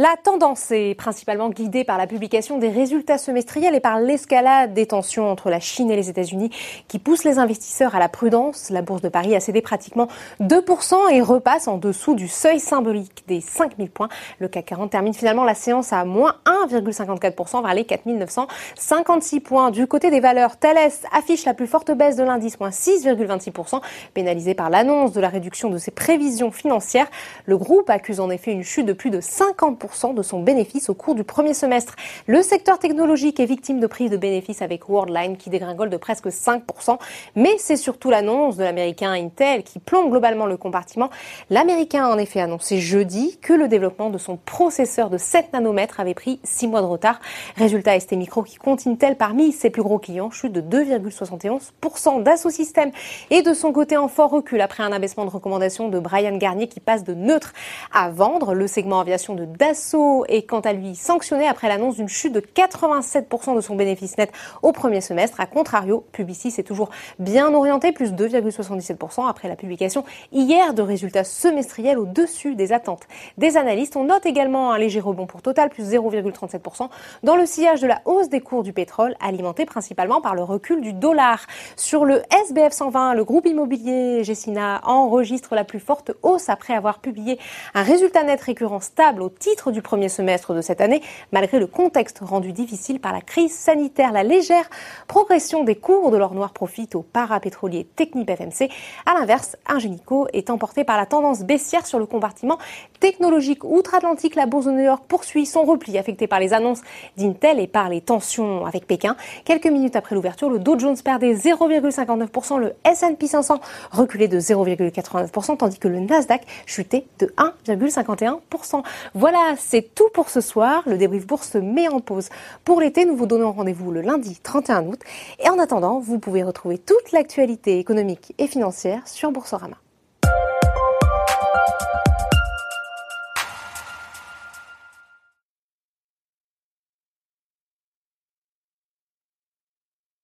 La tendance est principalement guidée par la publication des résultats semestriels et par l'escalade des tensions entre la Chine et les États-Unis qui poussent les investisseurs à la prudence. La bourse de Paris a cédé pratiquement 2% et repasse en dessous du seuil symbolique des 5000 points. Le CAC 40 termine finalement la séance à moins 1,54% vers les 4956 points. Du côté des valeurs, Thales affiche la plus forte baisse de l'indice, moins 6,26%, pénalisé par l'annonce de la réduction de ses prévisions financières. Le groupe accuse en effet une chute de plus de 50% de son bénéfice au cours du premier semestre. Le secteur technologique est victime de prise de bénéfices avec Worldline qui dégringole de presque 5%. Mais c'est surtout l'annonce de l'américain Intel qui plombe globalement le compartiment. L'américain a en effet annoncé jeudi que le développement de son processeur de 7 nanomètres avait pris 6 mois de retard. Résultat, ST Micro qui compte Intel parmi ses plus gros clients chute de 2,71%. Dassault Systèmes et de son côté en fort recul après un abaissement de recommandation de Brian Garnier qui passe de neutre à vendre. Le segment aviation de Dassault est quant à lui sanctionné après l'annonce d'une chute de 87% de son bénéfice net au premier semestre. A contrario, Publicis est toujours bien orienté, plus 2,77% après la publication hier de résultats semestriels au-dessus des attentes des analystes. On note également un léger rebond pour Total, plus 0,37% dans le sillage de la hausse des cours du pétrole, alimenté principalement par le recul du dollar. Sur le SBF 120, le groupe immobilier Gessina enregistre la plus forte hausse après avoir publié un résultat net récurrent stable au titre du premier semestre de cette année, malgré le contexte rendu difficile par la crise sanitaire. La légère progression des cours de l'or noir profite au parapétrolier Technip FMC. À l'inverse, Ingenico est emporté par la tendance baissière sur le compartiment technologique outre-Atlantique. La bourse de New York poursuit son repli affecté par les annonces d'Intel et par les tensions avec Pékin. Quelques minutes après l'ouverture, le Dow Jones perdait 0,59%, le S&P 500 reculait de 0,89%, tandis que le Nasdaq chutait de 1,51%. C'est tout pour ce soir. Le débrief bourse se met en pause pour l'été. Nous vous donnons rendez-vous le lundi 31 août. Et en attendant, vous pouvez retrouver toute l'actualité économique et financière sur Boursorama.